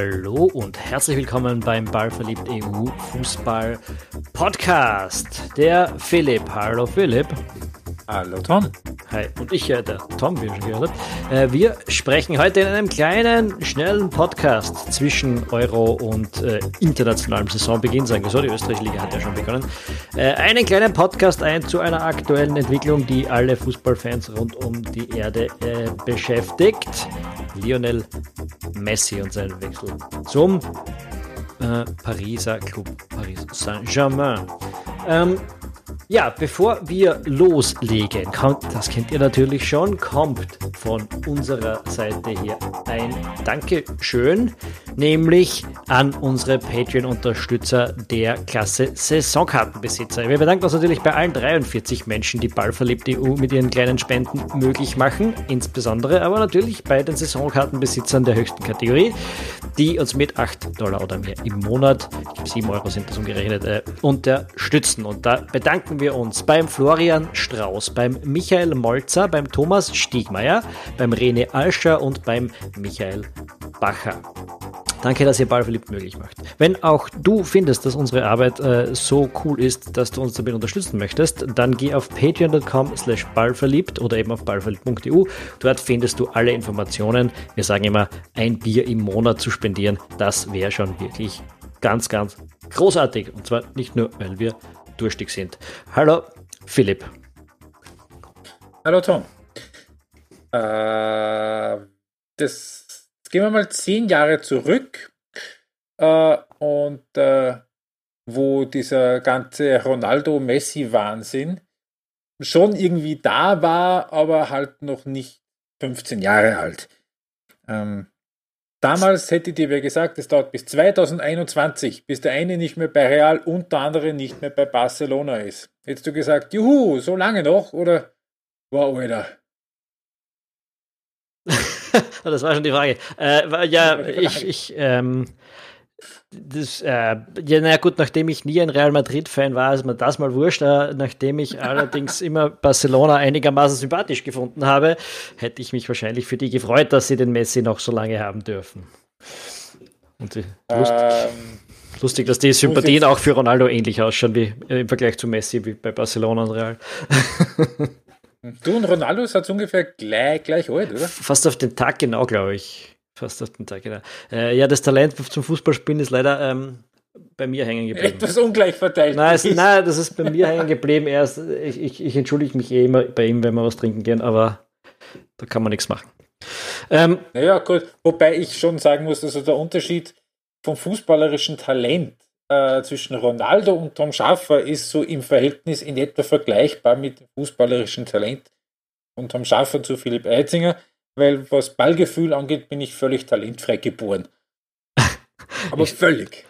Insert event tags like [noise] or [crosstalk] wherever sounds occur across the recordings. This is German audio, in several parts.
Hallo und herzlich willkommen beim Ballverliebt EU Fußball Podcast. Der Philipp. Hallo Philipp. Hallo Tom. Hi, und ich, äh, der Tom, wie ihr schon gehört habt. Äh, wir sprechen heute in einem kleinen, schnellen Podcast zwischen Euro und äh, internationalem Saisonbeginn, sagen wir so. Die Österreich-Liga hat ja schon begonnen. Äh, einen kleinen Podcast ein zu einer aktuellen Entwicklung, die alle Fußballfans rund um die Erde äh, beschäftigt. Lionel Messi und seinen Wechsel zum äh, Pariser Club Paris Saint-Germain. Ähm, ja, bevor wir loslegen, kommt, das kennt ihr natürlich schon, kommt von unserer Seite hier ein Dankeschön, nämlich an unsere Patreon-Unterstützer der Klasse Saisonkartenbesitzer. Wir bedanken uns natürlich bei allen 43 Menschen, die Ballverliebt EU mit ihren kleinen Spenden möglich machen, insbesondere aber natürlich bei den Saisonkartenbesitzern der höchsten Kategorie, die uns mit 8 Dollar oder mehr im Monat, ich glaube 7 Euro sind das umgerechnet, äh, unterstützen. Und da bedanken wir uns beim Florian Strauß, beim Michael Molzer, beim Thomas Stiegmeier, beim René Alscher und beim Michael Bacher. Danke, dass ihr Ballverliebt möglich macht. Wenn auch du findest, dass unsere Arbeit äh, so cool ist, dass du uns damit unterstützen möchtest, dann geh auf patreon.com slash ballverliebt oder eben auf ballverliebt.eu. Dort findest du alle Informationen. Wir sagen immer, ein Bier im Monat zu spendieren, das wäre schon wirklich ganz, ganz großartig. Und zwar nicht nur, weil wir durstig sind. Hallo, Philipp. Hallo Tom. Äh, das, gehen wir mal zehn Jahre zurück äh, und äh, wo dieser ganze Ronaldo-Messi-Wahnsinn schon irgendwie da war, aber halt noch nicht 15 Jahre alt. Ähm, Damals hätte dir wer gesagt, es dauert bis 2021, bis der eine nicht mehr bei Real und der andere nicht mehr bei Barcelona ist. Hättest du gesagt, juhu, so lange noch? Oder, wow, Alter. [laughs] das war schon die Frage. Äh, ja, ich, ich ähm, das, äh, ja, naja, gut, nachdem ich nie ein Real Madrid-Fan war, ist mir das mal wurscht. Äh, nachdem ich [laughs] allerdings immer Barcelona einigermaßen sympathisch gefunden habe, hätte ich mich wahrscheinlich für die gefreut, dass sie den Messi noch so lange haben dürfen. Und die, lust, ähm, lustig, dass die Sympathien auch für Ronaldo ähnlich ausschauen wie äh, im Vergleich zu Messi wie bei Barcelona und Real. du und Ronaldo seid ungefähr gleich, gleich alt, oder? Fast auf den Tag genau, glaube ich. Fast auf den Tag, genau. Äh, ja, das Talent zum Fußballspielen ist leider ähm, bei mir hängen geblieben. Etwas ungleich verteilt. Nein, es, nein das ist bei mir hängen geblieben. Erst, ich, ich, ich, entschuldige mich eh immer bei ihm, wenn wir was trinken gehen, aber da kann man nichts machen. Ähm, naja, gut. Wobei ich schon sagen muss, also der Unterschied vom fußballerischen Talent äh, zwischen Ronaldo und Tom Schaffer ist so im Verhältnis in etwa vergleichbar mit dem fußballerischen Talent von Tom Schaffer zu Philipp Eitzinger weil was Ballgefühl angeht, bin ich völlig talentfrei geboren. Aber ich, völlig.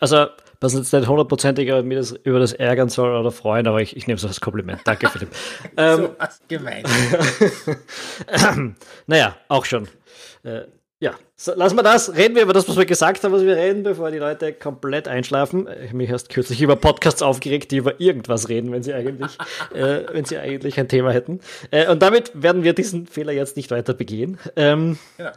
Also, was jetzt nicht hundertprozentig über das, über das ärgern soll oder freuen, aber ich, ich nehme es als Kompliment. Danke, Philipp. [laughs] ähm, so was gemeint. [laughs] naja, auch schon. Äh, ja, so, lassen wir das. Reden wir über das, was wir gesagt haben, was wir reden, bevor die Leute komplett einschlafen. Ich habe mich erst kürzlich über Podcasts aufgeregt, die über irgendwas reden, wenn sie eigentlich, [laughs] äh, wenn sie eigentlich ein Thema hätten. Äh, und damit werden wir diesen Fehler jetzt nicht weiter begehen. Ähm, genau.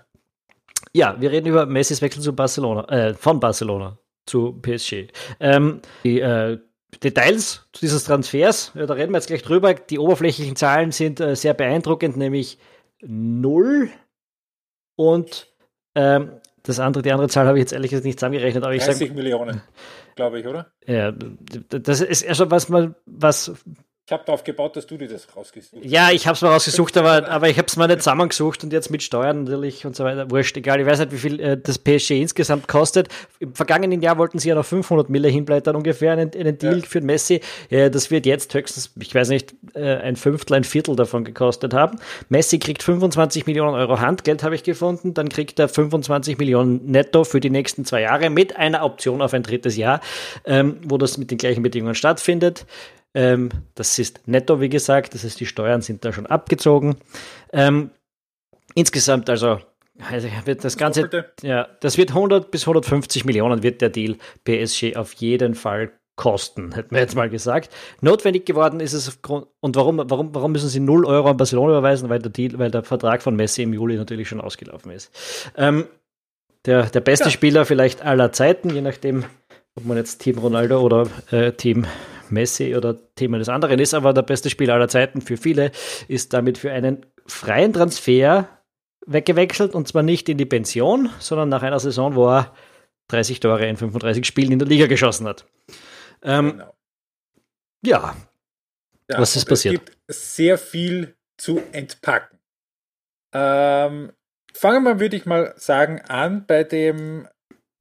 Ja, wir reden über Messis Wechsel zu Barcelona, äh, von Barcelona zu PSG. Ähm, die äh, Details dieses Transfers, ja, da reden wir jetzt gleich drüber. Die oberflächlichen Zahlen sind äh, sehr beeindruckend, nämlich null und ähm, das andere, die andere Zahl habe ich jetzt ehrlich gesagt nicht zusammengerechnet, aber ich 30 sag, Millionen, glaube ich, oder? Ja, das ist ja schon was was habe darauf gebaut, dass du dir das rausgesucht hast. Ja, ich habe es mal rausgesucht, aber, aber ich habe es mal nicht zusammengesucht und jetzt mit Steuern natürlich und so weiter. Wurscht, egal. Ich weiß nicht, wie viel äh, das PSG insgesamt kostet. Im vergangenen Jahr wollten sie ja noch 500 Mille hinblättern ungefähr einen, einen Deal ja. für Messi. Äh, das wird jetzt höchstens, ich weiß nicht, äh, ein Fünftel, ein Viertel davon gekostet haben. Messi kriegt 25 Millionen Euro Handgeld, habe ich gefunden. Dann kriegt er 25 Millionen netto für die nächsten zwei Jahre mit einer Option auf ein drittes Jahr, ähm, wo das mit den gleichen Bedingungen stattfindet. Ähm, das ist netto, wie gesagt, das heißt, die Steuern sind da schon abgezogen. Ähm, insgesamt also, also wird das Ganze, ja, das wird 100 bis 150 Millionen wird der Deal PSG auf jeden Fall kosten, hätten wir jetzt mal gesagt. Notwendig geworden ist es aufgrund, und warum, warum, warum müssen sie 0 Euro an Barcelona überweisen? Weil der Deal, weil der Vertrag von Messi im Juli natürlich schon ausgelaufen ist. Ähm, der, der beste ja. Spieler vielleicht aller Zeiten, je nachdem, ob man jetzt Team Ronaldo oder äh, Team Messi oder Team eines anderen ist, aber der beste Spieler aller Zeiten für viele ist damit für einen freien Transfer weggewechselt und zwar nicht in die Pension, sondern nach einer Saison, wo er 30 Tore in 35 Spielen in der Liga geschossen hat. Ähm, genau. ja. ja. was ist passiert? Es gibt sehr viel zu entpacken. Ähm, fangen wir, würde ich mal sagen, an bei dem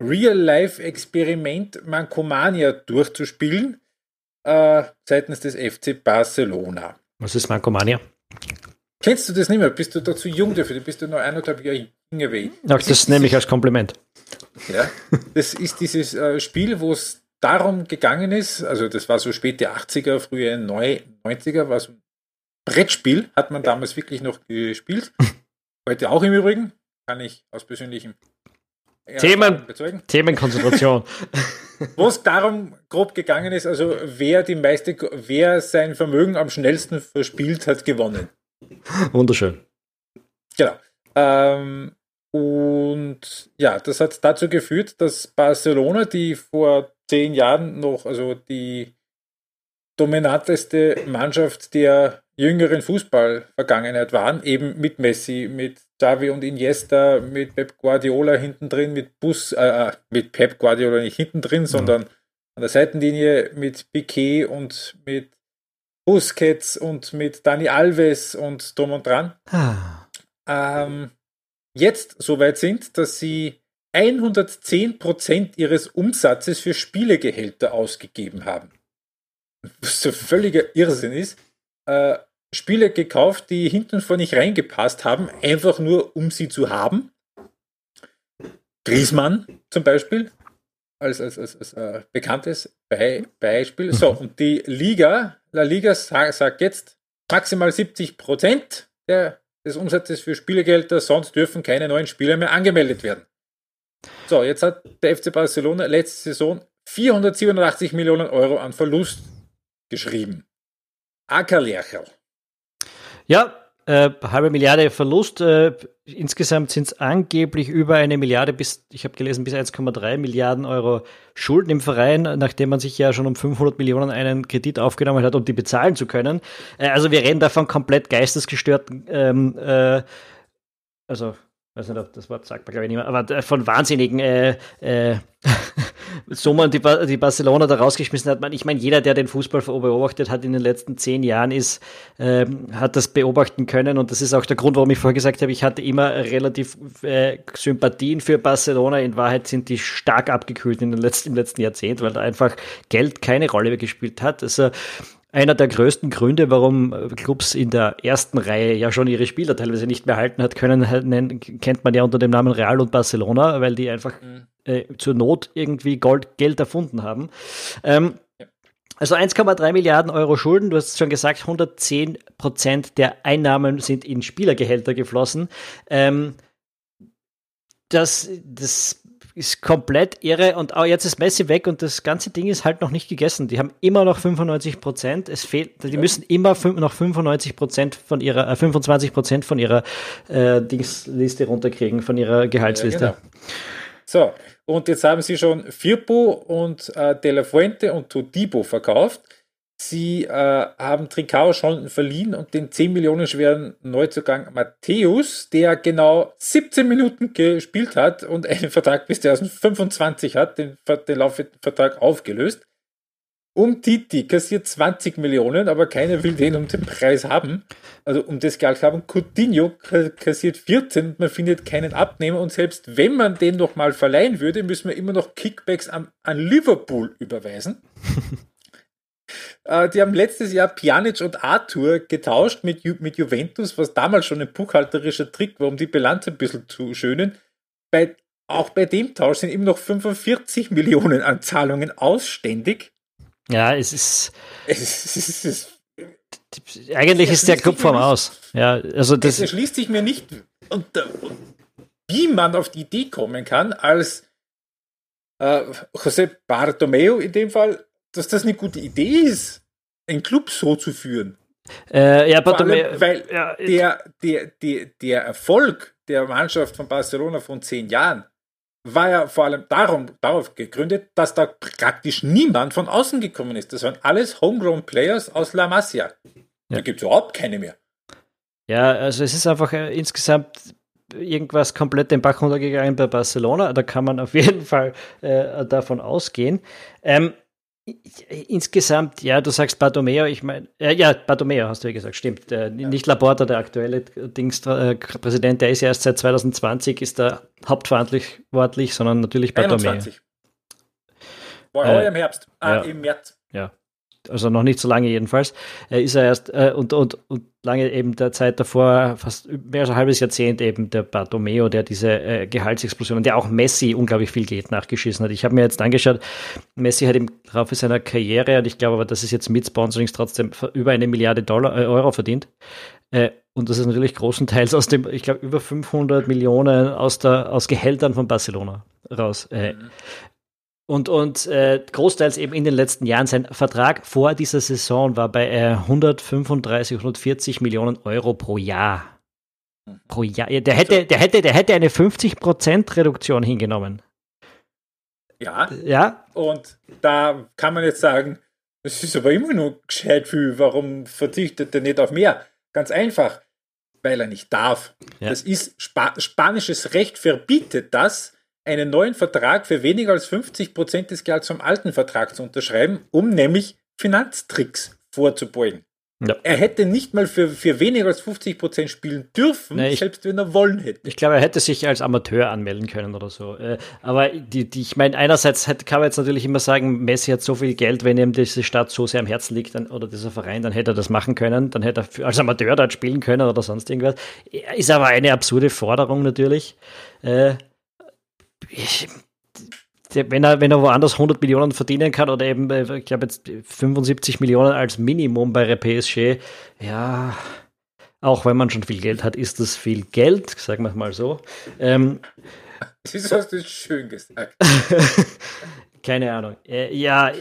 Real-Life-Experiment Mancomania durchzuspielen äh, seitens des FC Barcelona. Was ist Mancomania? Kennst du das nicht mehr? Bist du da zu jung dafür? Bist du nur eineinhalb Jahre jünger wie ich? Ach, das, das nehme ich als Kompliment. Ja, das ist dieses äh, Spiel, wo es darum gegangen ist, also das war so späte 80er, frühe 90er, war so ein Brettspiel, hat man damals wirklich noch gespielt. [laughs] Heute auch im Übrigen, kann ich aus persönlichem Themen, Themenkonzentration. [laughs] Wo es darum grob gegangen ist, also wer die meiste, wer sein Vermögen am schnellsten verspielt hat, gewonnen. Wunderschön. Genau. Ähm, und ja, das hat dazu geführt, dass Barcelona, die vor zehn Jahren noch, also die dominanteste Mannschaft der jüngeren Fußballvergangenheit waren, eben mit Messi, mit Xavi und Iniesta, mit Pep Guardiola hinten drin, mit Bus, äh, äh mit Pep Guardiola nicht hinten drin, mhm. sondern an der Seitenlinie mit Piquet und mit Busquets und mit Dani Alves und drum und dran. Ah. Ähm, jetzt so weit sind, dass sie 110% ihres Umsatzes für Spielegehälter ausgegeben haben. [laughs] Was so völliger Irrsinn ist. Äh, Spiele gekauft, die hinten vor nicht reingepasst haben, einfach nur um sie zu haben. Griesmann zum Beispiel, als, als, als, als äh, bekanntes Be Beispiel. So, und die Liga, La Liga sagt, sagt jetzt maximal 70 Prozent des Umsatzes für Spielegelder, sonst dürfen keine neuen Spieler mehr angemeldet werden. So, jetzt hat der FC Barcelona letzte Saison 487 Millionen Euro an Verlust geschrieben. Ackerlercherl. Ja, äh, halbe Milliarde Verlust. Äh, insgesamt sind es angeblich über eine Milliarde bis, ich habe gelesen, bis 1,3 Milliarden Euro Schulden im Verein, nachdem man sich ja schon um 500 Millionen einen Kredit aufgenommen hat, um die bezahlen zu können. Äh, also wir reden davon komplett geistesgestörten, ähm, äh, also weiß nicht, ob das Wort sagt man glaube ich nicht mehr, aber von wahnsinnigen äh, äh, [laughs] Summen, die, die Barcelona da rausgeschmissen hat. Ich meine, jeder, der den Fußball beobachtet hat in den letzten zehn Jahren, ist, äh, hat das beobachten können und das ist auch der Grund, warum ich vorher gesagt habe, ich hatte immer relativ äh, Sympathien für Barcelona. In Wahrheit sind die stark abgekühlt in den letzten, im letzten Jahrzehnt, weil da einfach Geld keine Rolle mehr gespielt hat. Also einer der größten Gründe, warum äh, Clubs in der ersten Reihe ja schon ihre Spieler teilweise nicht mehr halten hat können, halt nennen, kennt man ja unter dem Namen Real und Barcelona, weil die einfach mhm. äh, zur Not irgendwie Gold, Geld erfunden haben. Ähm, Also 1,3 Milliarden Euro Schulden, du hast schon gesagt, 110 Prozent der Einnahmen sind in Spielergehälter geflossen. Ähm, das, das ist komplett irre und auch jetzt ist Messi weg und das ganze Ding ist halt noch nicht gegessen. Die haben immer noch 95 Prozent. Es fehlt, die müssen immer noch 95 Prozent von ihrer, äh, 25 Prozent von ihrer äh, Dingsliste runterkriegen, von ihrer Gehaltsliste. Ja, genau. So, und jetzt haben sie schon Firpo und äh, De La Fuente und Todibo verkauft. Sie äh, haben Trincao schon verliehen und den 10 Millionen schweren Neuzugang Matthäus, der genau 17 Minuten gespielt hat und einen Vertrag bis 2025 hat, den, den Laufvertrag aufgelöst. Um Titi kassiert 20 Millionen, aber keiner will den um den Preis haben. Also um das Geld haben. Coutinho kassiert 14 und man findet keinen Abnehmer. Und selbst wenn man den noch mal verleihen würde, müssen wir immer noch Kickbacks an, an Liverpool überweisen. [laughs] Äh, die haben letztes Jahr Pjanic und Arthur getauscht mit, Ju mit Juventus, was damals schon ein buchhalterischer Trick war, um die Bilanz ein bisschen zu schönen. Bei, auch bei dem Tausch sind immer noch 45 Millionen an Zahlungen ausständig. Ja, es ist. Es ist, es ist eigentlich ist der Club vom Aus. Ja, also das es erschließt sich mir nicht, und, wie man auf die Idee kommen kann, als äh, José Bartomeu in dem Fall dass das eine gute Idee ist, einen Club so zu führen. Äh, ja, aber allem, weil ja, der, der, der, der Erfolg der Mannschaft von Barcelona von zehn Jahren war ja vor allem darum, darauf gegründet, dass da praktisch niemand von außen gekommen ist. Das waren alles Homegrown Players aus La Masia. Ja. Da gibt es überhaupt keine mehr. Ja, also es ist einfach äh, insgesamt irgendwas komplett den Bach runtergegangen bei Barcelona. Da kann man auf jeden Fall äh, davon ausgehen. Ähm, Insgesamt, ja, du sagst Bartomeo, ich meine, äh, ja, Bartomeo hast du ja gesagt, stimmt. Äh, ja. Nicht Laporta, der aktuelle Dings, äh, Präsident, der ist ja erst seit 2020, ist da hauptverantwortlich, sondern natürlich Bartomeo. 21. War heuer im Herbst, ah, ja. im März. Ja, also noch nicht so lange jedenfalls, ist er erst äh, und, und, und lange eben der Zeit davor, fast mehr als ein halbes Jahrzehnt eben der Bartomeo, der diese äh, Gehaltsexplosion, der auch Messi unglaublich viel Geld nachgeschissen hat. Ich habe mir jetzt angeschaut, Messi hat im Laufe seiner Karriere, und ich glaube aber, das ist jetzt mit Sponsorings trotzdem über eine Milliarde Dollar, äh, Euro verdient. Äh, und das ist natürlich großenteils aus dem, ich glaube, über 500 Millionen aus, der, aus Gehältern von Barcelona raus. Äh, mhm. Und, und äh, großteils eben in den letzten Jahren. Sein Vertrag vor dieser Saison war bei äh, 135, 140 Millionen Euro pro Jahr. Pro Jahr. Der hätte, der hätte, der hätte eine 50% Reduktion hingenommen. Ja. Ja. Und da kann man jetzt sagen, das ist aber immer nur gescheit viel. Warum verzichtet er nicht auf mehr? Ganz einfach, weil er nicht darf. Ja. Das ist Spa spanisches Recht verbietet das einen neuen Vertrag für weniger als 50 Prozent des Gehalts vom alten Vertrag zu unterschreiben, um nämlich Finanztricks vorzubeugen. Ja. Er hätte nicht mal für, für weniger als 50 Prozent spielen dürfen, nee, ich, selbst wenn er wollen hätte. Ich glaube, er hätte sich als Amateur anmelden können oder so. Äh, aber die, die, ich meine, einerseits kann man jetzt natürlich immer sagen, Messi hat so viel Geld, wenn ihm diese Stadt so sehr am Herzen liegt dann, oder dieser Verein, dann hätte er das machen können. Dann hätte er als Amateur dort spielen können oder sonst irgendwas. Ist aber eine absurde Forderung natürlich. Äh, ich, wenn er, wenn er woanders 100 Millionen verdienen kann oder eben, äh, ich glaube jetzt 75 Millionen als Minimum bei der PSG, ja, auch wenn man schon viel Geld hat, ist das viel Geld, sagen wir mal so. Ähm, [laughs] das hast du schön gesagt. [laughs] Keine Ahnung. Äh, ja,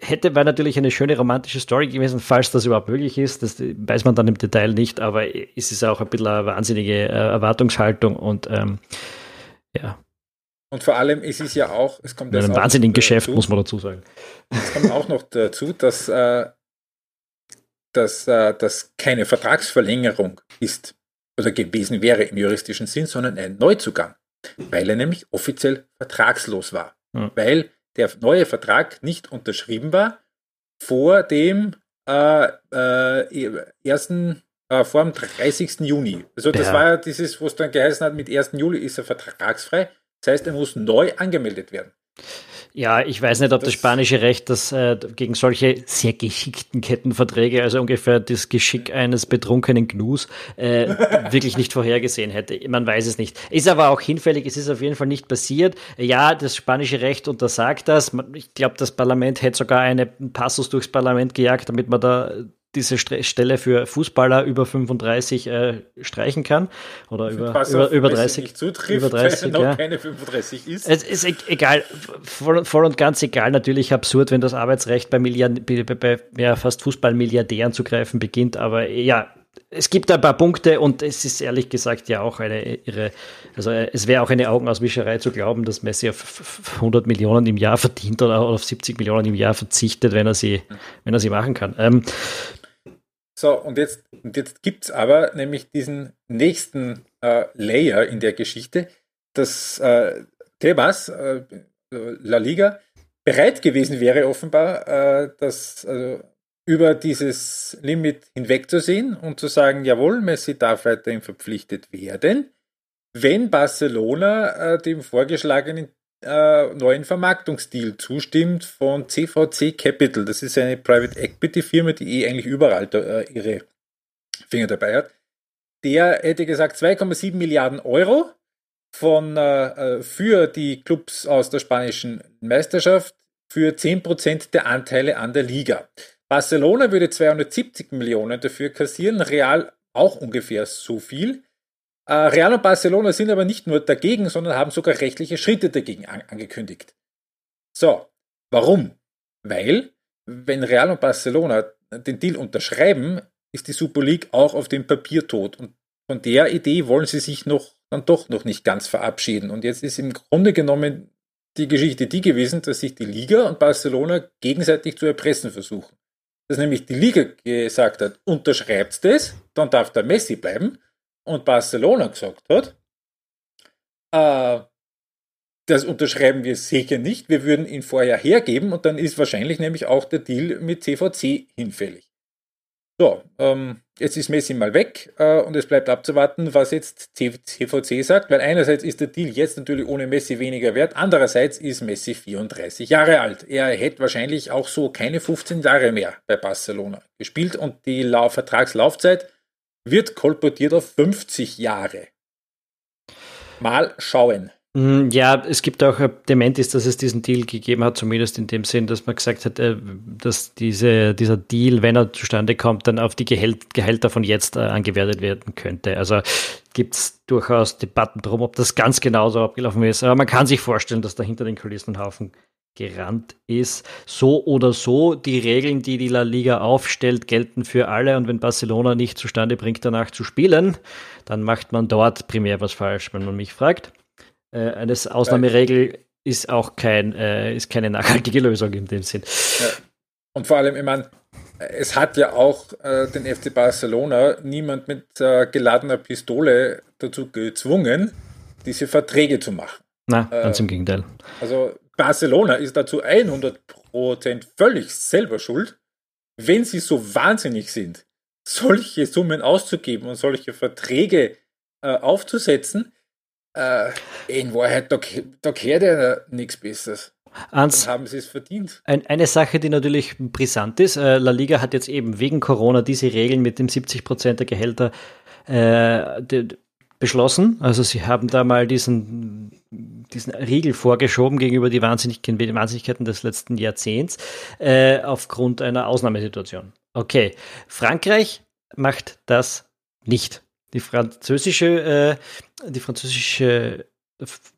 hätte wäre natürlich eine schöne romantische Story gewesen, falls das überhaupt möglich ist. Das weiß man dann im Detail nicht, aber es ist auch ein bisschen eine wahnsinnige äh, Erwartungshaltung und ähm, ja, und vor allem, es ist ja auch, es kommt ja ein wahnsinniges Geschäft, dazu, muss man dazu sagen. Es kommt auch noch dazu, dass, äh, dass äh, das keine Vertragsverlängerung ist oder gewesen wäre im juristischen Sinn, sondern ein Neuzugang, weil er nämlich offiziell vertragslos war. Hm. Weil der neue Vertrag nicht unterschrieben war vor dem äh, äh, ersten äh, vor dem 30. Juni. Also das ja. war ja dieses, wo es dann geheißen hat, mit 1. Juli ist er vertragsfrei. Das heißt, er muss neu angemeldet werden. Ja, ich weiß nicht, ob das, das spanische Recht das äh, gegen solche sehr geschickten Kettenverträge, also ungefähr das Geschick eines betrunkenen Gnus, äh, [laughs] wirklich nicht vorhergesehen hätte. Man weiß es nicht. Ist aber auch hinfällig, es ist auf jeden Fall nicht passiert. Ja, das spanische Recht untersagt das. Ich glaube, das Parlament hätte sogar einen Passus durchs Parlament gejagt, damit man da diese Stelle für Fußballer über 35 äh, streichen kann oder über, über, über 30 zutrifft, über 30 weil er noch keine 35 ist. Es ist e-, egal, voll, voll, und ganz egal, natürlich absurd, wenn das Arbeitsrecht bei, Milliard, bei, bei ja, fast Fußballmilliardären zu greifen beginnt, aber ja, es gibt ein paar Punkte und es ist ehrlich gesagt ja auch eine irre, also es wäre auch eine Augenauswischerei zu glauben, dass Messi auf 100 Millionen im Jahr verdient oder auf 70 Millionen im Jahr verzichtet, wenn er sie, wenn er sie machen kann. Ähm, so, und jetzt, und jetzt gibt es aber nämlich diesen nächsten äh, Layer in der Geschichte, dass äh, Tebas, äh, La Liga, bereit gewesen wäre, offenbar, äh, das also, über dieses Limit hinwegzusehen und zu sagen, jawohl, Messi darf weiterhin verpflichtet werden, wenn Barcelona äh, dem vorgeschlagenen äh, neuen Vermarktungsdeal zustimmt von CVC Capital. Das ist eine Private Equity Firma, die eh eigentlich überall da, äh, ihre Finger dabei hat. Der hätte gesagt 2,7 Milliarden Euro von, äh, äh, für die Clubs aus der spanischen Meisterschaft für 10% der Anteile an der Liga. Barcelona würde 270 Millionen dafür kassieren, Real auch ungefähr so viel. Äh, Real und Barcelona sind aber nicht nur dagegen, sondern haben sogar rechtliche Schritte dagegen an angekündigt. So, warum? Weil, wenn Real und Barcelona den Deal unterschreiben, ist die Super League auch auf dem Papier tot. Und von der Idee wollen sie sich noch dann doch noch nicht ganz verabschieden. Und jetzt ist im Grunde genommen die Geschichte die gewesen, dass sich die Liga und Barcelona gegenseitig zu erpressen versuchen. Dass nämlich die Liga gesagt hat, unterschreibt es, dann darf der Messi bleiben. Und Barcelona gesagt hat, äh, das unterschreiben wir sicher nicht, wir würden ihn vorher hergeben und dann ist wahrscheinlich nämlich auch der Deal mit CVC hinfällig. So, ähm, jetzt ist Messi mal weg äh, und es bleibt abzuwarten, was jetzt CVC sagt, weil einerseits ist der Deal jetzt natürlich ohne Messi weniger wert, andererseits ist Messi 34 Jahre alt. Er hätte wahrscheinlich auch so keine 15 Jahre mehr bei Barcelona gespielt und die Lau Vertragslaufzeit wird kolportiert auf 50 Jahre. Mal schauen. Mm, ja, es gibt auch Dementis, dass es diesen Deal gegeben hat, zumindest in dem Sinn, dass man gesagt hat, äh, dass diese, dieser Deal, wenn er zustande kommt, dann auf die Gehält, Gehälter von jetzt äh, angewertet werden könnte. Also gibt es durchaus Debatten darum, ob das ganz genauso abgelaufen ist. Aber man kann sich vorstellen, dass da hinter den Kulissen ein Haufen gerannt ist. So oder so, die Regeln, die die La Liga aufstellt, gelten für alle. Und wenn Barcelona nicht zustande bringt, danach zu spielen, dann macht man dort primär was falsch, wenn man mich fragt äh, eine Ausnahmeregel ist auch kein, äh, ist keine nachhaltige Lösung in dem Sinn. Ja. Und vor allem, ich meine, es hat ja auch äh, den FC Barcelona niemand mit äh, geladener Pistole dazu gezwungen, diese Verträge zu machen. Na, ganz im Gegenteil. Also Barcelona ist dazu 100% völlig selber schuld, wenn sie so wahnsinnig sind, solche Summen auszugeben und solche Verträge äh, aufzusetzen, äh, in Wahrheit, da, da gehört ja nichts Besseres. Ans, haben sie es verdient. Ein, eine Sache, die natürlich brisant ist, äh, La Liga hat jetzt eben wegen Corona diese Regeln mit dem 70% der Gehälter äh, de, beschlossen. Also sie haben da mal diesen, diesen Riegel vorgeschoben gegenüber die Wahnsinnigkeiten des letzten Jahrzehnts äh, aufgrund einer Ausnahmesituation. Okay, Frankreich macht das nicht. Die französische, äh, die französische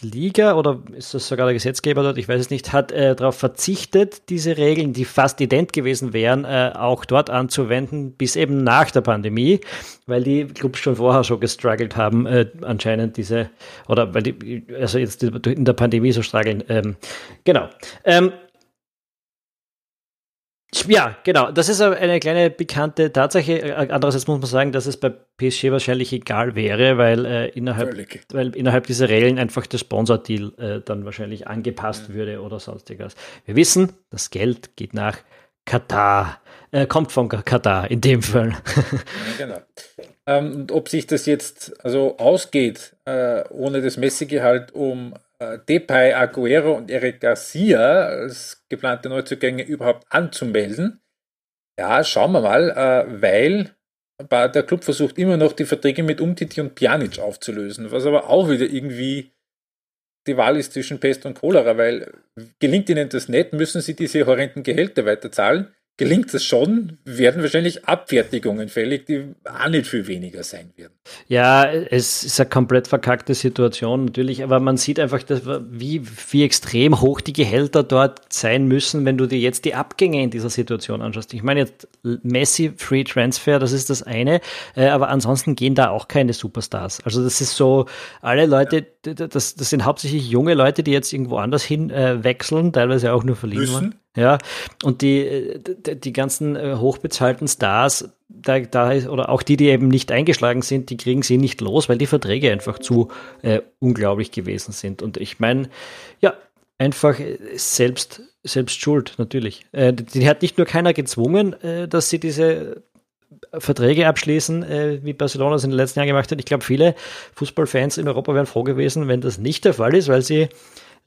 Liga oder ist das sogar der Gesetzgeber dort, ich weiß es nicht, hat äh, darauf verzichtet, diese Regeln, die fast ident gewesen wären, äh, auch dort anzuwenden, bis eben nach der Pandemie, weil die Clubs schon vorher so gestruggelt haben, äh, anscheinend diese, oder weil die, also jetzt in der Pandemie so strugglen. Ähm, genau. Ähm, ja, genau. Das ist eine kleine bekannte Tatsache. Äh, andererseits muss man sagen, dass es bei PSG wahrscheinlich egal wäre, weil, äh, innerhalb, weil innerhalb dieser Regeln einfach der Sponsor-Deal äh, dann wahrscheinlich angepasst ja. würde oder sonstiges. Wir wissen, das Geld geht nach Katar. Äh, kommt von Katar in dem Fall. ja, genau. Ähm, und ob sich das jetzt also ausgeht, äh, ohne das Messegehalt um Depay, Aguero und Eric Garcia als geplante Neuzugänge überhaupt anzumelden. Ja, schauen wir mal, äh, weil der Club versucht immer noch die Verträge mit Umtiti und Pjanic aufzulösen, was aber auch wieder irgendwie die Wahl ist zwischen Pest und Cholera, weil gelingt ihnen das nicht, müssen sie diese horrenden Gehälter weiterzahlen gelingt es schon, werden wahrscheinlich Abfertigungen fällig, die auch nicht viel weniger sein werden. Ja, es ist eine komplett verkackte Situation natürlich, aber man sieht einfach, dass, wie, wie extrem hoch die Gehälter dort sein müssen, wenn du dir jetzt die Abgänge in dieser Situation anschaust. Ich meine jetzt Messi Free Transfer, das ist das eine, äh, aber ansonsten gehen da auch keine Superstars. Also das ist so, alle Leute, das, das sind hauptsächlich junge Leute, die jetzt irgendwo anders hin äh, wechseln, teilweise auch nur verliehen müssen. Ja, und die, die ganzen äh, hochbezahlten Stars, da, da ist, oder auch die, die eben nicht eingeschlagen sind, die kriegen sie nicht los, weil die Verträge einfach zu äh, unglaublich gewesen sind. Und ich meine, ja, einfach äh, selbst, selbst schuld, natürlich. Äh, die, die, hat nicht nur keiner gezwungen, äh, dass sie diese Verträge abschließen, äh, wie Barcelona es in den letzten Jahren gemacht hat. Ich glaube, viele Fußballfans in Europa wären froh gewesen, wenn das nicht der Fall ist, weil sie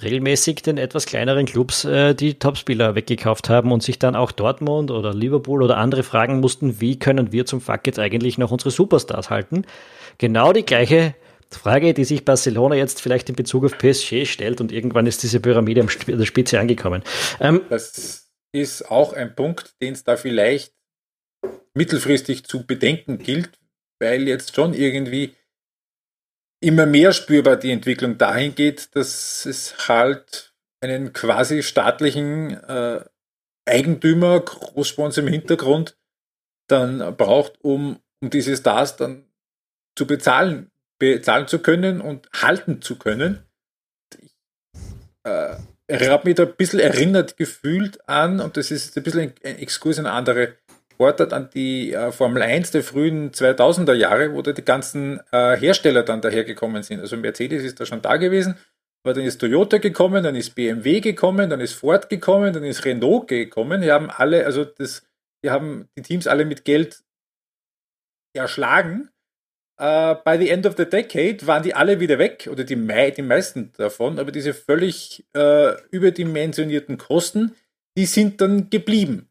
regelmäßig den etwas kleineren Clubs äh, die Topspieler weggekauft haben und sich dann auch Dortmund oder Liverpool oder andere fragen mussten, wie können wir zum Fuck jetzt eigentlich noch unsere Superstars halten? Genau die gleiche Frage, die sich Barcelona jetzt vielleicht in Bezug auf PSG stellt und irgendwann ist diese Pyramide an der Spitze angekommen. Ähm, das ist auch ein Punkt, den es da vielleicht mittelfristig zu bedenken gilt, weil jetzt schon irgendwie immer mehr spürbar die Entwicklung dahin geht, dass es halt einen quasi staatlichen äh, Eigentümer, Großsponsor im Hintergrund, dann braucht, um, um diese Stars dann zu bezahlen, bezahlen zu können und halten zu können. Ich äh, habe mich da ein bisschen erinnert gefühlt an, und das ist ein bisschen ein Exkurs in eine andere Sportart, an die äh, Formel 1 der frühen 2000er Jahre, wo da die ganzen äh, Hersteller dann dahergekommen sind. Also Mercedes ist da schon da gewesen, aber dann ist Toyota gekommen, dann ist BMW gekommen, dann ist Ford gekommen, dann ist Renault gekommen. Die haben alle, also das, die haben die Teams alle mit Geld erschlagen. Uh, by the end of the decade waren die alle wieder weg, oder die, mei die meisten davon, aber diese völlig uh, überdimensionierten Kosten, die sind dann geblieben.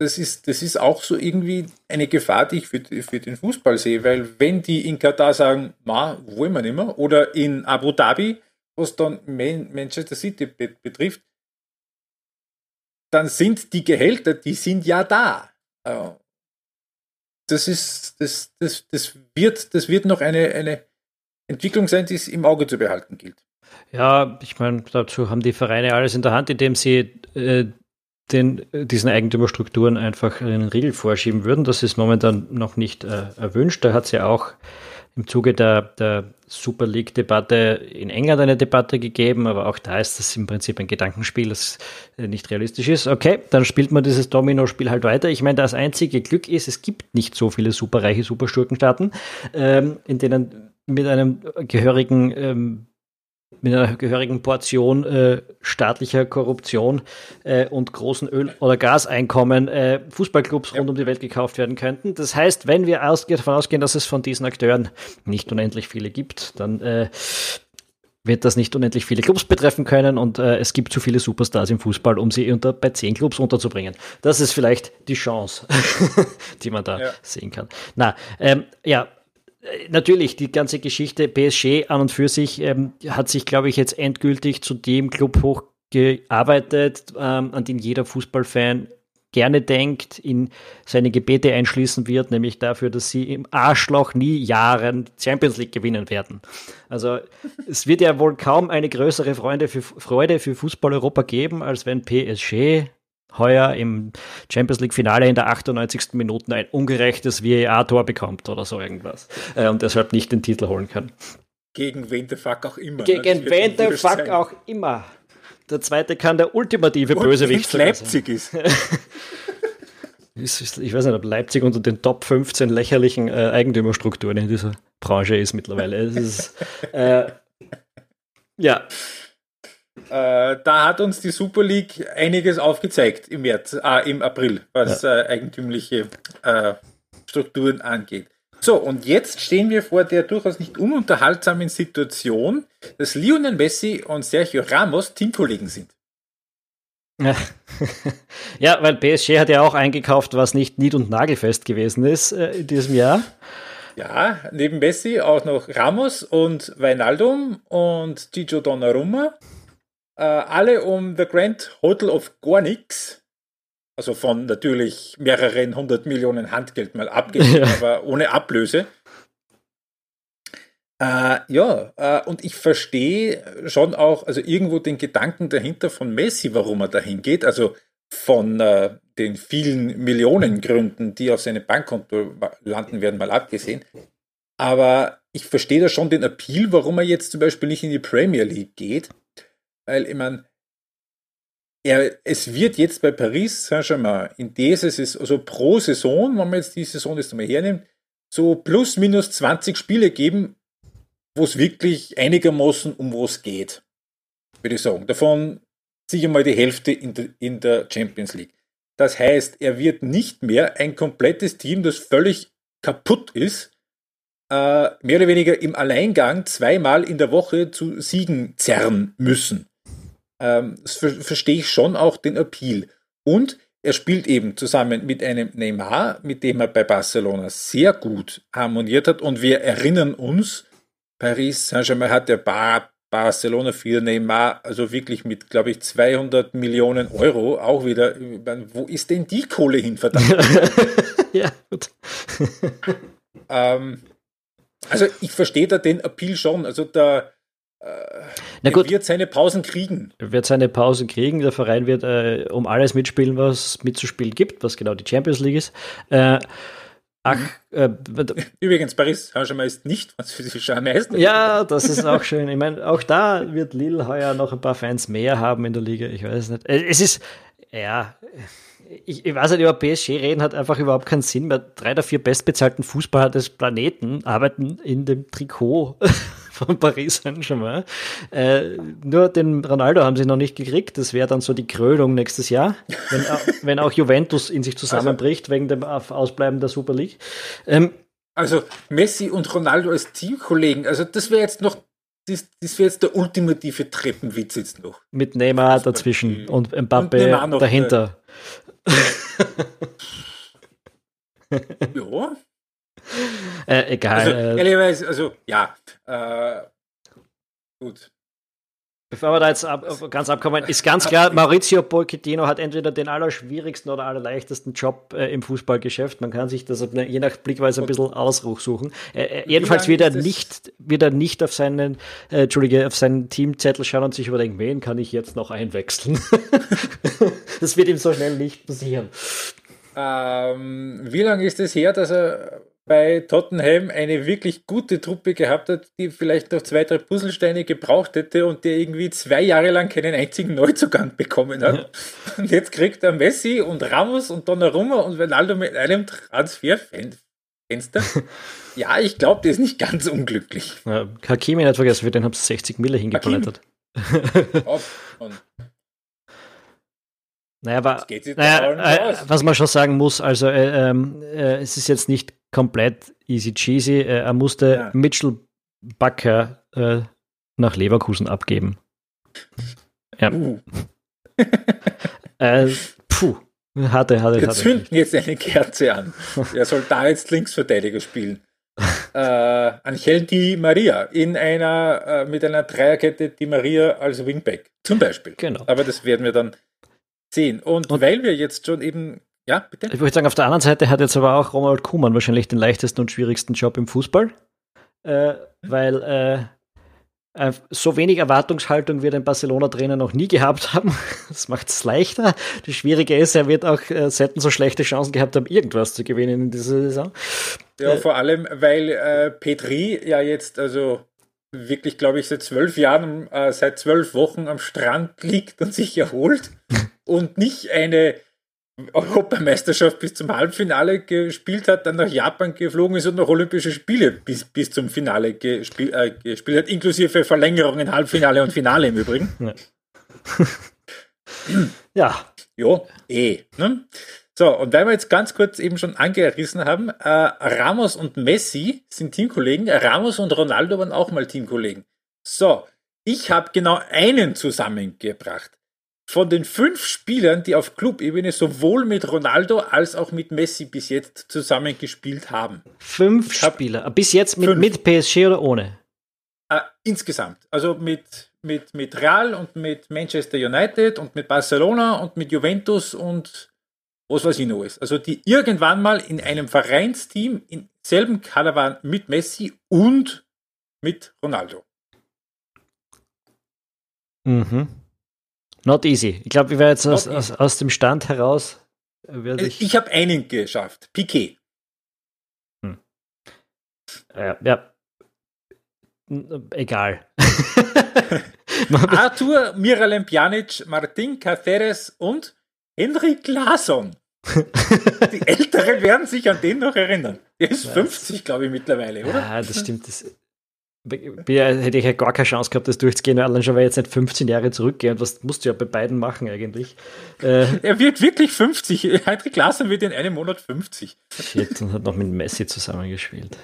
Das ist, das ist auch so irgendwie eine Gefahr, die ich für, für den Fußball sehe, weil wenn die in Katar sagen, ma, wollen wir nicht mehr, oder in Abu Dhabi, was dann Manchester City betrifft, dann sind die Gehälter, die sind ja da. Uh, das ist, das, das, das wird, das wird noch eine, eine Entwicklung sein, die es im Auge zu behalten gilt. Ja, ich meine, dazu haben die Vereine alles in der Hand, indem sie äh, den, diesen Eigentümerstrukturen einfach einen Riegel vorschieben würden. Das ist momentan noch nicht äh, erwünscht. Da hat es ja auch im Zuge der, der Super League-Debatte in England eine Debatte gegeben, aber auch da ist das im Prinzip ein Gedankenspiel, das äh, nicht realistisch ist. Okay, dann spielt man dieses Domino-Spiel halt weiter. Ich meine, das einzige Glück ist, es gibt nicht so viele superreiche Superschurkenstaaten, ähm, in denen mit einem gehörigen ähm, mit einer gehörigen Portion äh, staatlicher Korruption äh, und großen Öl- oder Gaseinkommen äh, Fußballclubs rund um die Welt gekauft werden könnten. Das heißt, wenn wir davon ausgehen, dass es von diesen Akteuren nicht unendlich viele gibt, dann äh, wird das nicht unendlich viele Clubs betreffen können und äh, es gibt zu viele Superstars im Fußball, um sie unter, bei zehn Clubs unterzubringen. Das ist vielleicht die Chance, [laughs] die man da ja. sehen kann. Na, ähm, ja, natürlich, die ganze Geschichte PSG an und für sich ähm, hat sich, glaube ich, jetzt endgültig zu dem Club hochgearbeitet, ähm, an den jeder Fußballfan gerne denkt, in seine Gebete einschließen wird, nämlich dafür, dass sie im Arschloch nie Jahren Champions League gewinnen werden. Also es wird ja wohl kaum eine größere Freude für, Freude für Fußball Europa geben, als wenn PSG heuer im Champions League Finale in der 98. Minute ein ungerechtes VAR-Tor bekommt oder so irgendwas äh, und deshalb nicht den Titel holen kann. Gegen wen the fuck auch immer. Gegen ne? wen the fuck sein. auch immer. Der zweite kann der ultimative und Bösewicht sein. Leipzig [laughs] ist. ich weiß nicht, ob Leipzig unter den Top 15 lächerlichen äh, Eigentümerstrukturen in dieser Branche ist mittlerweile. Es ist, äh, ja, äh, da hat uns die Super League einiges aufgezeigt im März, äh, im April, was ja. äh, eigentümliche äh, Strukturen angeht. So, und jetzt stehen wir vor der durchaus nicht ununterhaltsamen Situation, dass Lionel Messi und Sergio Ramos Teamkollegen sind. Ja. [laughs] weil PSG hat ja auch eingekauft, was nicht nied- und nagelfest gewesen ist äh, in diesem Jahr. Ja, neben Messi auch noch Ramos und Weinaldum und Gigi Donnarumma äh, alle um The Grand Hotel of Gornix, also von natürlich mehreren hundert Millionen Handgeld mal abgesehen, [laughs] ja. aber ohne Ablöse. Äh, ja, äh, und ich verstehe schon auch, also irgendwo den Gedanken dahinter von Messi, warum er dahin geht, also von äh, den vielen Millionen Gründen, die auf seinem Bankkonto landen werden, mal abgesehen. Aber ich verstehe da schon den Appeal, warum er jetzt zum Beispiel nicht in die Premier League geht, weil ich meine, er, es wird jetzt bei Paris Saint-Germain in dieser Saison, also pro Saison, wenn man jetzt die Saison jetzt einmal hernimmt, so plus minus 20 Spiele geben, wo es wirklich einigermaßen um was geht, würde ich sagen. Davon sicher mal die Hälfte in der, in der Champions League. Das heißt, er wird nicht mehr ein komplettes Team, das völlig kaputt ist, äh, mehr oder weniger im Alleingang zweimal in der Woche zu Siegen zerren müssen ähm, ver verstehe ich schon auch den Appeal. Und er spielt eben zusammen mit einem Neymar, mit dem er bei Barcelona sehr gut harmoniert hat. Und wir erinnern uns, Paris Saint-Germain hat der Bar Barcelona für Neymar, also wirklich mit, glaube ich, 200 Millionen Euro auch wieder. Wo ist denn die Kohle hin, verdammt? [laughs] ja, gut. ähm, also ich verstehe da den Appeal schon. Also da na gut, er wird seine Pausen kriegen. Er wird seine Pausen kriegen. Der Verein wird äh, um alles mitspielen, was mitzuspielen gibt, was genau die Champions League ist. Äh, Ach, äh, [laughs] Übrigens, Paris Saint-Germain ist nicht französischer Meister. Ja, das ist auch schön. Ich meine, auch da wird Lille heuer noch ein paar Fans mehr haben in der Liga. Ich weiß nicht. Äh, es ist, ja, ich, ich weiß nicht, über PSG reden hat einfach überhaupt keinen Sinn mehr. Drei der vier bestbezahlten Fußballer des Planeten arbeiten in dem Trikot [laughs] von Paris Saint-Germain. Äh, nur den Ronaldo haben sie noch nicht gekriegt. Das wäre dann so die Krönung nächstes Jahr, wenn, [laughs] wenn auch Juventus in sich zusammenbricht also, wegen dem Ausbleiben der Super League. Ähm, also Messi und Ronaldo als Teamkollegen, also das wäre jetzt noch das, das wäre jetzt der ultimative Treppenwitz jetzt noch. Mit Neymar dazwischen und Mbappe und dahinter. ja. [laughs] Äh, egal. Also, äh, ehrlicherweise, also ja, äh, gut. Bevor wir da jetzt ab, ganz abkommen, ist ganz klar, [laughs] Maurizio Pochettino hat entweder den allerschwierigsten oder allerleichtesten Job äh, im Fußballgeschäft. Man kann sich das je nach Blickweise ein bisschen Ausruch suchen. Äh, äh jedenfalls wird er nicht, wird er nicht auf seinen, äh, Entschuldige, auf seinen Teamzettel schauen und sich überlegen, wen kann ich jetzt noch einwechseln? [laughs] das wird ihm so schnell nicht passieren. Ähm, wie lange ist es her, dass er bei Tottenham eine wirklich gute Truppe gehabt hat, die vielleicht noch zwei, drei Puzzlesteine gebraucht hätte und der irgendwie zwei Jahre lang keinen einzigen Neuzugang bekommen hat. Ja. Und jetzt kriegt er Messi und Ramos und Donnarumma und Ronaldo mit einem Transferfenster. [laughs] ja, ich glaube, der ist nicht ganz unglücklich. Ja, Hakimi hat vergessen, für den haben sie 60 Mille hingeblättert. Naja, aber, naja, äh, was man schon sagen muss, also äh, äh, es ist jetzt nicht komplett easy cheesy. Äh, er musste ja. Mitchell Bakker äh, nach Leverkusen abgeben. Ja. Uh. [laughs] äh, puh. Hatte, hatte, Wir zünden jetzt eine Kerze an. Er soll da jetzt Linksverteidiger spielen. [laughs] äh, Angel Di Maria in einer, äh, mit einer Dreierkette Di Maria als Wingback. Zum Beispiel. Genau. Aber das werden wir dann sehen. Und, Und weil wir jetzt schon eben ja, bitte. Ich würde sagen, auf der anderen Seite hat jetzt aber auch Ronald Kuhmann wahrscheinlich den leichtesten und schwierigsten Job im Fußball, äh, weil äh, äh so wenig Erwartungshaltung wird ein Barcelona-Trainer noch nie gehabt haben. [laughs] Das macht es leichter. Das Schwierige ist, er wird auch äh, selten so schlechte Chancen gehabt haben, irgendwas zu gewinnen in dieser Saison. Ja, vor allem, weil äh, Petri ja jetzt also wirklich, glaube ich, seit zwölf Jahren, äh, seit zwölf Wochen am Strand liegt und sich erholt [laughs] und nicht eine Europameisterschaft bis zum Halbfinale gespielt hat, dann nach Japan geflogen ist und noch Olympische Spiele bis, bis zum Finale gespiel, äh, gespielt hat, inklusive Verlängerungen, Halbfinale und Finale im Übrigen. Ja. [laughs] ja. Jo, eh. Ne? So, und weil wir jetzt ganz kurz eben schon angerissen haben, äh, Ramos und Messi sind Teamkollegen, Ramos und Ronaldo waren auch mal Teamkollegen. So, ich habe genau einen zusammengebracht von den fünf Spielern, die auf Clubebene sowohl mit Ronaldo als auch mit Messi bis jetzt zusammengespielt haben. Fünf Spieler. Bis jetzt mit, mit PSG oder ohne? Äh, insgesamt. Also mit, mit, mit Real und mit Manchester United und mit Barcelona und mit Juventus und was weiß ich noch ist. Also die irgendwann mal in einem Vereinsteam im selben Kader waren mit Messi und mit Ronaldo. Mhm. Not easy. Ich glaube, wir werden jetzt aus, aus, aus, dem Stand heraus. Äh, ich, ich habe einen geschafft. Piquet. Hm. Ja, ja. Egal. [laughs] Arthur Miralem Pjanic, Martin Caceres und Henrik Larsson. [laughs] Die Älteren werden sich an den noch erinnern. Der ist 50, glaube ich, mittlerweile, oder? Ja, das stimmt. Das, hätte ich ja gar keine Chance gehabt, das durchzugehen, allein schon, weil jetzt nicht 15 Jahre zurückgehe und was musst du ja bei beiden machen eigentlich. Äh, [laughs] er wird wirklich 50. [laughs] Heinrich Glasner wird in einem Monat 50. Shit, und hat noch mit Messi zusammengespielt.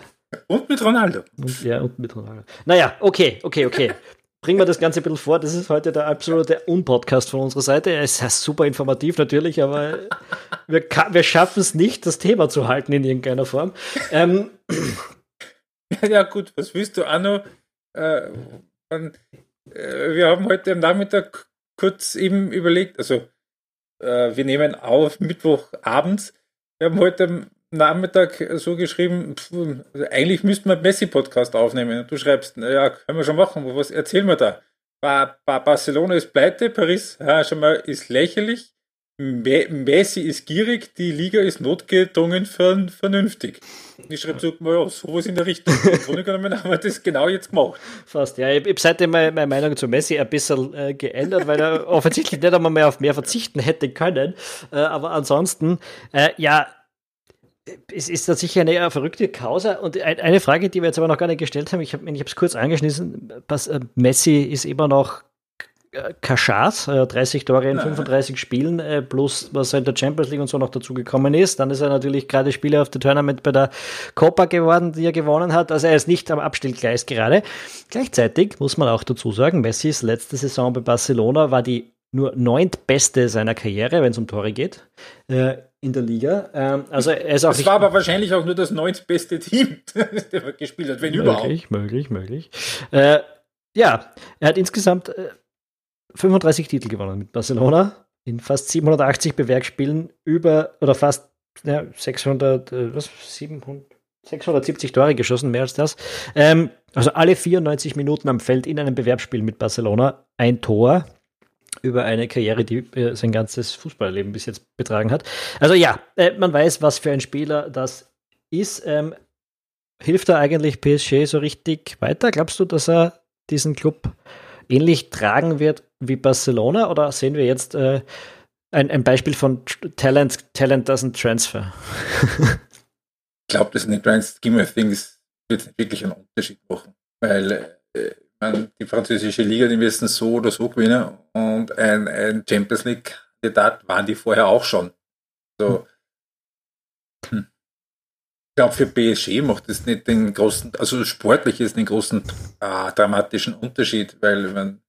Und mit Ronaldo. Und, ja, und mit Ronaldo. Naja, okay, okay, okay. Bringen wir das Ganze ein bisschen vor. Das ist heute der absolute Unpodcast von unserer Seite. Es ist super informativ natürlich, aber wir, wir schaffen es nicht, das Thema zu halten in irgendeiner Form. Ähm, [laughs] Ja, gut, was willst du, Anno? Äh, äh, wir haben heute am Nachmittag kurz eben überlegt, also äh, wir nehmen auf Mittwochabends. Wir haben heute am Nachmittag so geschrieben, pf, also eigentlich müssten wir Messi-Podcast aufnehmen. Und du schreibst, naja, können wir schon machen, was erzählen wir da? Ba ba Barcelona ist pleite, Paris ja, schon mal ist lächerlich. Messi ist gierig, die Liga ist notgedrungen vernünftig. Ich schreibe so, ja, sowas in der Richtung. Im Grunde genommen haben wir das genau jetzt gemacht. Fast, ja. Ich habe seitdem meine, Meinung zu Messi ein bisschen äh, geändert, weil er [laughs] offensichtlich nicht einmal mehr auf mehr verzichten hätte können. Äh, aber ansonsten, äh, ja, es ist da sicher eine verrückte Causa. Und eine Frage, die wir jetzt aber noch gar nicht gestellt haben, ich habe es kurz angeschnitten, äh, Messi ist immer noch Kaschas, 30 Tore in 35 Spielen, äh, plus was in der Champions League und so noch dazugekommen ist. Dann ist er natürlich gerade Spieler auf der Tournament bei der Copa geworden, die er gewonnen hat. Also er ist nicht am Abstellgleis gerade. Gleichzeitig muss man auch dazu sagen, Messis letzte Saison bei Barcelona war die nur neuntbeste seiner Karriere, wenn es um Tore geht, äh, in der Liga. Ähm, also er ist auch das war aber wahrscheinlich auch nur das neuntbeste Team, [laughs] das er gespielt hat, wenn möglich, überhaupt. Möglich, möglich, möglich. Äh, ja, er hat insgesamt äh, 35 Titel gewonnen mit Barcelona in fast 780 Bewerkspielen über oder fast ja, 600, äh, was, 700, 670 Tore geschossen, mehr als das. Ähm, also alle 94 Minuten am Feld in einem Bewerbsspiel mit Barcelona ein Tor über eine Karriere, die äh, sein ganzes Fußballleben bis jetzt betragen hat. Also ja, äh, man weiß, was für ein Spieler das ist. Ähm, hilft er eigentlich PSG so richtig weiter? Glaubst du, dass er diesen Club ähnlich tragen wird wie Barcelona oder sehen wir jetzt äh, ein, ein, Beispiel von Talent, Talent doesn't transfer? ich glaube, das in den Grand Scheme of Things wird wirklich einen Unterschied machen, weil äh, man, die französische Liga, die müssen so oder so gewinnen und ein, ein Champions League Kandidat waren die vorher auch schon. So, glaube, für PSG macht es nicht den großen, also sportlich ist den großen äh, dramatischen Unterschied, weil man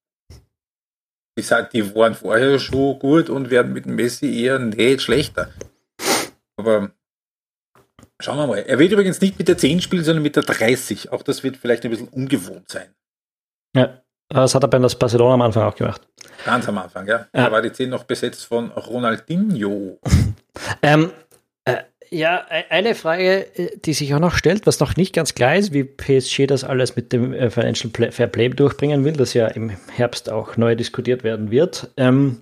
die, die waren vorher schon gut und werden mit Messi eher nicht schlechter. Aber schauen wir mal. Er wird übrigens nicht mit der 10 spielen, sondern mit der 30. Auch das wird vielleicht ein bisschen ungewohnt sein. Ja, das hat er bei das Barcelona am Anfang auch gemacht. Ganz am Anfang, ja. ja. Da war die 10 noch besetzt von Ronaldinho. [laughs] ähm, äh, ja, e-, eine Frage, äh, die sich auch noch stellt, was noch nicht ganz klar ist, wie PSG das alles mit dem äh, Financial Fair Play durchbringen will, das ja im Herbst auch neu diskutiert werden wird. Ähm,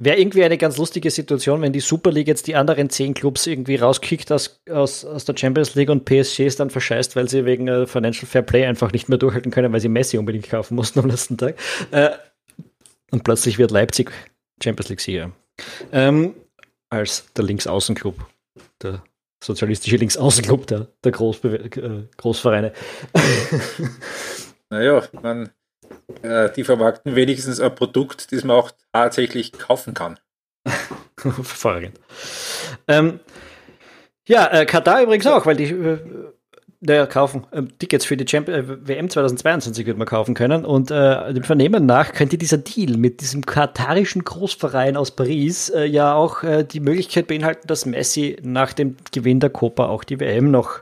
Wäre irgendwie eine ganz lustige Situation, wenn die Super League jetzt die anderen zehn Clubs irgendwie rauskickt aus, aus, aus der Champions League und PSG ist dann verscheißt, weil sie wegen äh, Financial Fair Play einfach nicht mehr durchhalten können, weil sie Messi unbedingt kaufen mussten am letzten Tag. Äh, und plötzlich wird Leipzig Champions League-Sieger. Ähm, als der Linksaußenclub der sozialistische Linksaußenclub der, der Großbe äh, Großvereine. naja, man, äh, die vermarkten wenigstens ein Produkt, das man auch tatsächlich kaufen kann. [laughs] Hervorragend. Ähm, ja, äh, Katar übrigens auch, weil die äh, naja, kaufen. Ähm, Tickets für die Champion äh, WM 2022 wird man kaufen können. Und äh, dem Vernehmen nach könnte dieser Deal mit diesem katarischen Großverein aus Paris äh, ja auch äh, die Möglichkeit beinhalten, dass Messi nach dem Gewinn der Copa auch die WM noch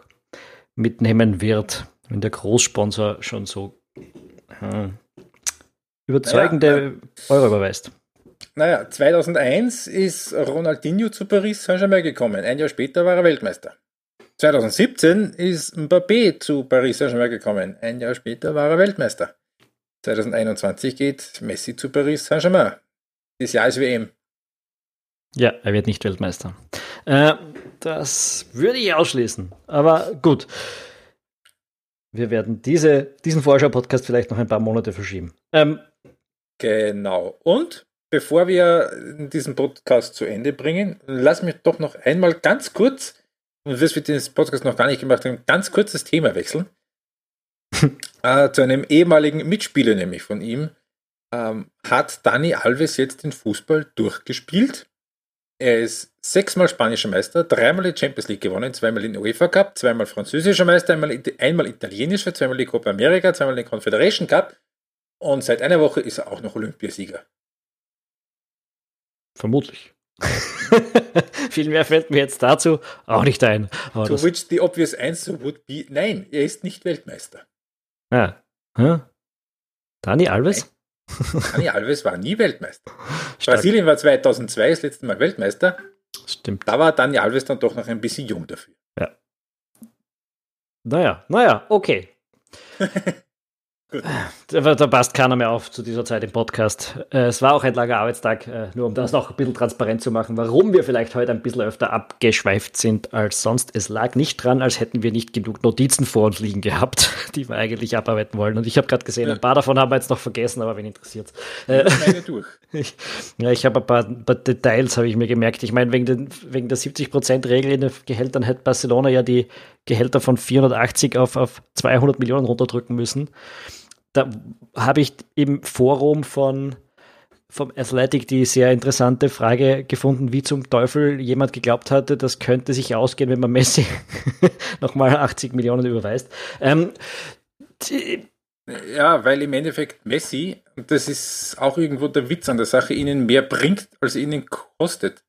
mitnehmen wird, wenn der Großsponsor schon so hm, überzeugende naja, Euro überweist. Naja, 2001 ist Ronaldinho zu Paris Saint-Germain gekommen. Ein Jahr später war er Weltmeister. 2017 ist Mbappé zu Paris Saint-Germain gekommen. Ein Jahr später war er Weltmeister. 2021 geht Messi zu Paris Saint-Germain. Das Jahr ist WM. Ja, er wird nicht Weltmeister. Äh, das würde ich ausschließen. Aber gut. Wir werden diese, diesen Vorschau-Podcast vielleicht noch ein paar Monate verschieben. Ähm, genau. Und bevor wir diesen Podcast zu Ende bringen, lass mich doch noch einmal ganz kurz und das wird den Podcast noch gar nicht gemacht haben, ganz kurzes Thema wechseln. [laughs] äh, zu einem ehemaligen Mitspieler nämlich von ihm. Ähm, hat Dani Alves jetzt den Fußball durchgespielt? Er ist sechsmal spanischer Meister, dreimal die Champions League gewonnen, zweimal den UEFA Cup, zweimal französischer Meister, einmal, einmal italienischer, zweimal die Copa America, zweimal den Confederation Cup und seit einer Woche ist er auch noch Olympiasieger. Vermutlich. [laughs] Viel mehr fällt mir jetzt dazu auch nicht ein. Aber to which the obvious answer would be, nein, er ist nicht Weltmeister. Ja. Hm? Dani Alves? Nein. Dani Alves war nie Weltmeister. [laughs] Stark. Brasilien war 2002 das letzte Mal Weltmeister. Stimmt. Da war Dani Alves dann doch noch ein bisschen jung dafür. Ja. Naja, naja, okay. [laughs] Da, da, passt keiner mehr auf zu dieser Zeit im Podcast. Äh, es war auch ein langer Arbeitstag, äh, nur um das noch ein bisschen transparent zu machen, warum wir vielleicht heute ein bisschen öfter abgeschweift sind als sonst. Es lag nicht dran, als hätten wir nicht genug Notizen vor uns liegen gehabt, [laughs] die wir eigentlich abarbeiten wollen. Und ich habe gerade gesehen, ein paar davon haben wir jetzt noch vergessen, aber wen interessiert äh, durch. [laughs] ich, ja, ich habe ein paar, ein paar Details, habe ich mir gemerkt. Ich meine, wegen, den, wegen der 70%-Regel in den Gehältern hätte Barcelona ja die Gehälter von 480 auf, auf 200 Millionen runterdrücken müssen da habe ich im Forum von vom Athletic die sehr interessante Frage gefunden, wie zum Teufel jemand geglaubt hatte, das könnte sich ausgehen, wenn man Messi [laughs] nochmal 80 Millionen überweist. Ähm, ja, weil im Endeffekt Messi, und das ist auch irgendwo der Witz an der Sache, ihnen mehr bringt, als ihnen kostet.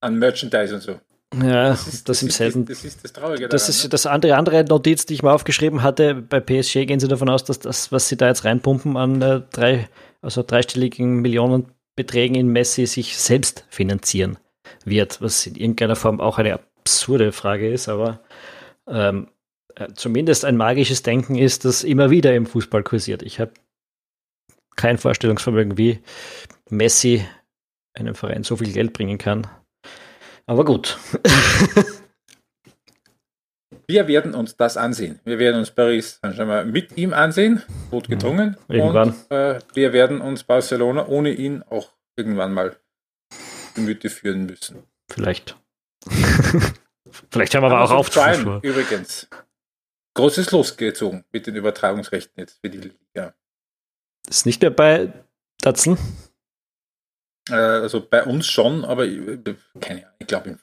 An Merchandise und so. Ja, das, ist, das, das im selben. Das, ist das Traurige daran, Das ist ne? das andere, andere Notiz, die ich mal aufgeschrieben hatte. Bei PSG gehen sie davon aus, dass das, was sie da jetzt reinpumpen an äh, drei, also dreistelligen Millionenbeträgen in Messi sich selbst finanzieren wird, was in irgendeiner Form auch eine absurde Frage ist, aber ähm, äh, zumindest ein magisches Denken ist, das immer wieder im Fußball kursiert. Ich habe kein Vorstellungsvermögen, wie Messi einem Verein so viel Geld bringen kann. Aber gut. [laughs] Wir werden uns das ansehen. Wir werden uns Paris Saint-Germain mit ihm ansehen, gut gedrungen. Ja, irgendwann. Und äh, wir werden uns Barcelona ohne ihn auch irgendwann mal Gemüte führen müssen. Vielleicht. [laughs] Vielleicht haben wir aber auch auf. Übrigens. Großes losgezogen mit den Übertragungsrechten jetzt für die Liga. Ist nicht mehr bei Datsen? Äh, also bei uns schon, aber ich, keine Ahnung, ich glaube,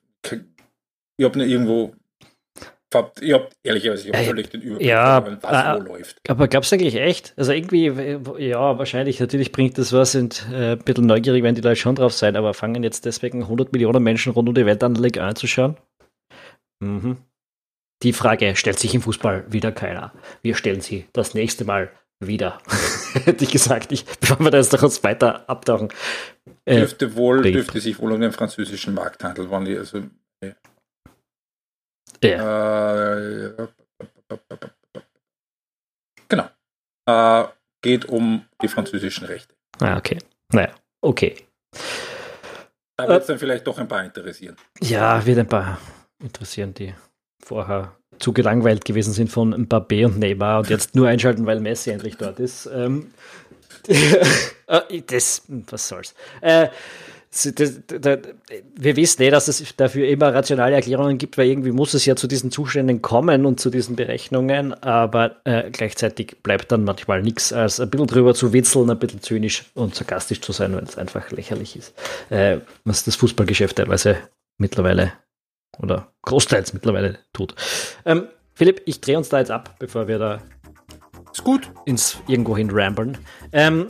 ich habe nur irgendwo ich habe ehrlicherweise ich hab völlig den Überblick, ja, was äh, wo läuft. Aber gab es eigentlich echt? Also irgendwie, ja, wahrscheinlich, natürlich bringt das was, sind äh, ein bisschen neugierig, wenn die da schon drauf sein, aber fangen jetzt deswegen 100 Millionen Menschen rund um die Welt an der Liga anzuschauen? Mhm. Die Frage stellt sich im Fußball wieder keiner. Wir stellen sie das nächste Mal wieder. [laughs] [laughs] Hätte ich gesagt, ich, bevor wir da jetzt noch uns weiter abtauchen. Äh, dürfte wohl, dürfte sich wohl um den französischen Markt handeln, wann die, also. Ja. Äh, genau. Äh, geht um die französischen Rechte. Ah, okay. Naja, okay. Da wird es dann vielleicht doch ein paar interessieren. Ja, wird ein paar interessieren, die vorher zu gelangweilt gewesen sind von Mbappé und Neymar und jetzt nur einschalten, weil Messi endlich dort ist. Ähm, [laughs] äh, das, was soll's. Äh, wir wissen eh, dass es dafür immer rationale Erklärungen gibt, weil irgendwie muss es ja zu diesen Zuständen kommen und zu diesen Berechnungen, aber äh, gleichzeitig bleibt dann manchmal nichts, als ein bisschen drüber zu witzeln, ein bisschen zynisch und sarkastisch zu sein, weil es einfach lächerlich ist, äh, was das Fußballgeschäft teilweise mittlerweile oder großteils mittlerweile tut. Ähm, Philipp, ich drehe uns da jetzt ab, bevor wir da ist gut. ins irgendwo hin ramblen. Ähm,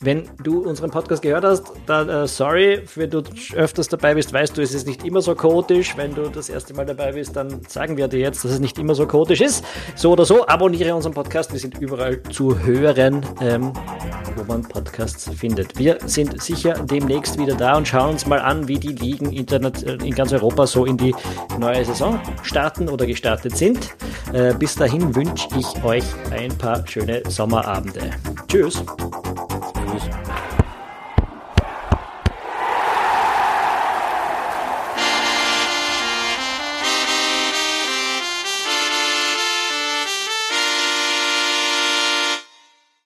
wenn du unseren Podcast gehört hast, dann äh, sorry, wenn du öfters dabei bist, weißt du, es ist nicht immer so chaotisch. Wenn du das erste Mal dabei bist, dann sagen wir dir jetzt, dass es nicht immer so chaotisch ist. So oder so, abonniere unseren Podcast. Wir sind überall zu hören, ähm, wo man Podcasts findet. Wir sind sicher demnächst wieder da und schauen uns mal an, wie die Ligen äh, in ganz Europa so in die neue Saison starten oder gestartet sind. Äh, bis dahin wünsche ich euch ein paar schöne Sommerabende. Tschüss. Cheers.